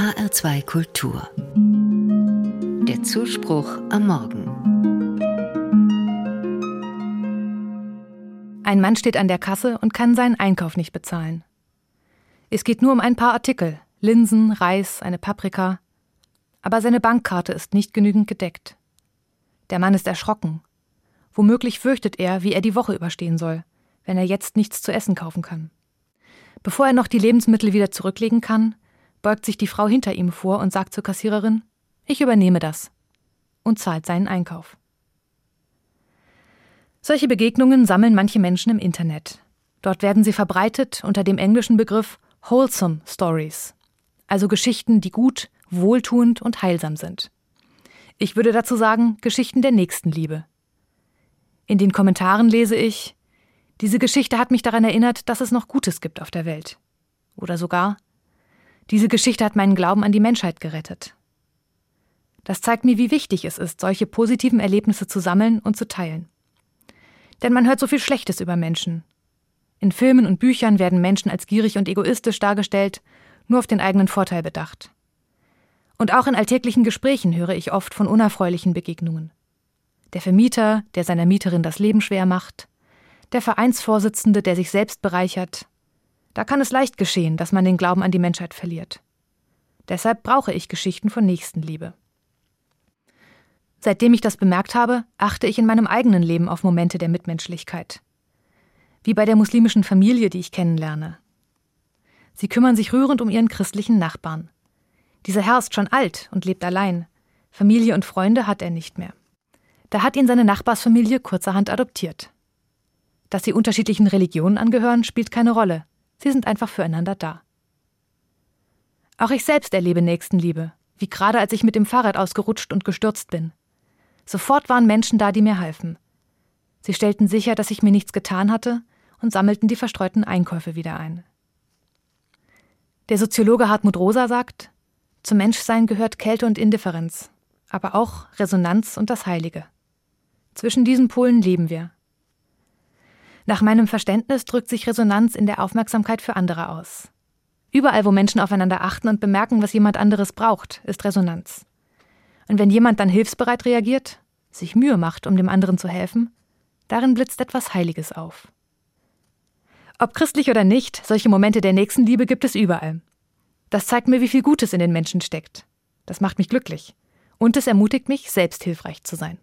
HR2 Kultur. Der Zuspruch am Morgen. Ein Mann steht an der Kasse und kann seinen Einkauf nicht bezahlen. Es geht nur um ein paar Artikel, Linsen, Reis, eine Paprika. Aber seine Bankkarte ist nicht genügend gedeckt. Der Mann ist erschrocken. Womöglich fürchtet er, wie er die Woche überstehen soll, wenn er jetzt nichts zu essen kaufen kann. Bevor er noch die Lebensmittel wieder zurücklegen kann, beugt sich die Frau hinter ihm vor und sagt zur Kassiererin Ich übernehme das und zahlt seinen Einkauf. Solche Begegnungen sammeln manche Menschen im Internet. Dort werden sie verbreitet unter dem englischen Begriff Wholesome Stories, also Geschichten, die gut, wohltuend und heilsam sind. Ich würde dazu sagen Geschichten der Nächstenliebe. In den Kommentaren lese ich Diese Geschichte hat mich daran erinnert, dass es noch Gutes gibt auf der Welt. Oder sogar diese Geschichte hat meinen Glauben an die Menschheit gerettet. Das zeigt mir, wie wichtig es ist, solche positiven Erlebnisse zu sammeln und zu teilen. Denn man hört so viel Schlechtes über Menschen. In Filmen und Büchern werden Menschen als gierig und egoistisch dargestellt, nur auf den eigenen Vorteil bedacht. Und auch in alltäglichen Gesprächen höre ich oft von unerfreulichen Begegnungen. Der Vermieter, der seiner Mieterin das Leben schwer macht, der Vereinsvorsitzende, der sich selbst bereichert, da kann es leicht geschehen, dass man den Glauben an die Menschheit verliert. Deshalb brauche ich Geschichten von Nächstenliebe. Seitdem ich das bemerkt habe, achte ich in meinem eigenen Leben auf Momente der Mitmenschlichkeit. Wie bei der muslimischen Familie, die ich kennenlerne. Sie kümmern sich rührend um ihren christlichen Nachbarn. Dieser Herr ist schon alt und lebt allein. Familie und Freunde hat er nicht mehr. Da hat ihn seine Nachbarsfamilie kurzerhand adoptiert. Dass sie unterschiedlichen Religionen angehören, spielt keine Rolle. Sie sind einfach füreinander da. Auch ich selbst erlebe Nächstenliebe, wie gerade als ich mit dem Fahrrad ausgerutscht und gestürzt bin. Sofort waren Menschen da, die mir halfen. Sie stellten sicher, dass ich mir nichts getan hatte und sammelten die verstreuten Einkäufe wieder ein. Der Soziologe Hartmut Rosa sagt, zum Menschsein gehört Kälte und Indifferenz, aber auch Resonanz und das Heilige. Zwischen diesen Polen leben wir. Nach meinem Verständnis drückt sich Resonanz in der Aufmerksamkeit für andere aus. Überall, wo Menschen aufeinander achten und bemerken, was jemand anderes braucht, ist Resonanz. Und wenn jemand dann hilfsbereit reagiert, sich Mühe macht, um dem anderen zu helfen, darin blitzt etwas Heiliges auf. Ob christlich oder nicht, solche Momente der Nächstenliebe gibt es überall. Das zeigt mir, wie viel Gutes in den Menschen steckt. Das macht mich glücklich. Und es ermutigt mich, selbst hilfreich zu sein.